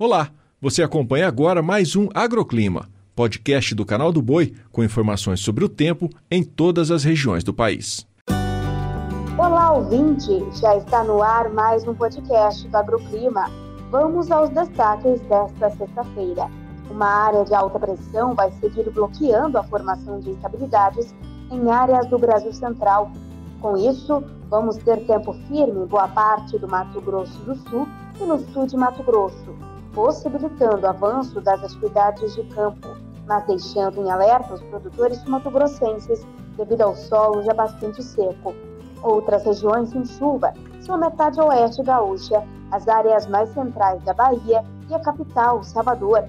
Olá, você acompanha agora mais um Agroclima, podcast do canal do Boi com informações sobre o tempo em todas as regiões do país. Olá, ouvinte! Já está no ar mais um podcast do Agroclima. Vamos aos destaques desta sexta-feira. Uma área de alta pressão vai seguir bloqueando a formação de instabilidades em áreas do Brasil Central. Com isso, vamos ter tempo firme em boa parte do Mato Grosso do Sul e no sul de Mato Grosso possibilitando o avanço das atividades de campo, mas deixando em alerta os produtores matogrossenses devido ao solo já bastante seco. Outras regiões sem chuva são a metade oeste gaúcha, as áreas mais centrais da Bahia e a capital, Salvador.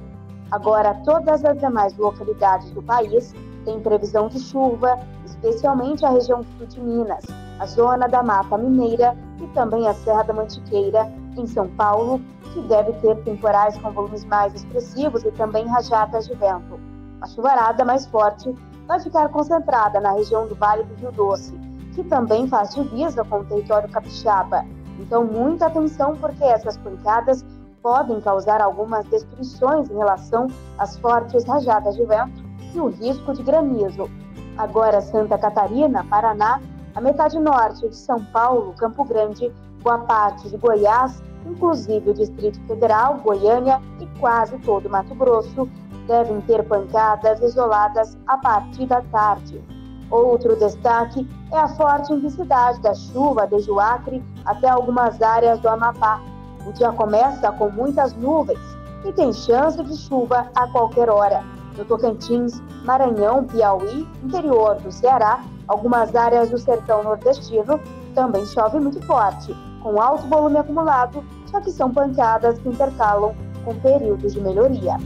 Agora, todas as demais localidades do país têm previsão de chuva, especialmente a região sul de Minas, a zona da Mata Mineira e também a Serra da Mantiqueira, em São Paulo, que deve ter temporais com volumes mais expressivos e também rajadas de vento. A chuvarada mais forte vai ficar concentrada na região do Vale do Rio Doce, que também faz divisa com o território capixaba. Então, muita atenção porque essas pancadas podem causar algumas destruições em relação às fortes rajadas de vento e o risco de granizo. Agora, Santa Catarina, Paraná, a metade norte de São Paulo, Campo Grande, boa parte de Goiás inclusive o Distrito Federal, Goiânia e quase todo Mato Grosso, devem ter pancadas isoladas a partir da tarde. Outro destaque é a forte intensidade da chuva desde o Acre até algumas áreas do Amapá. O dia começa com muitas nuvens e tem chance de chuva a qualquer hora. No Tocantins, Maranhão, Piauí, interior do Ceará, algumas áreas do sertão nordestino também chove muito forte com alto volume acumulado, só que são pancadas que intercalam com períodos de melhoria.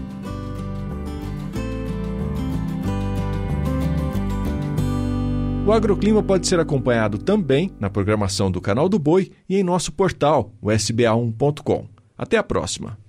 O agroclima pode ser acompanhado também na programação do Canal do Boi e em nosso portal, o sba1.com. Até a próxima!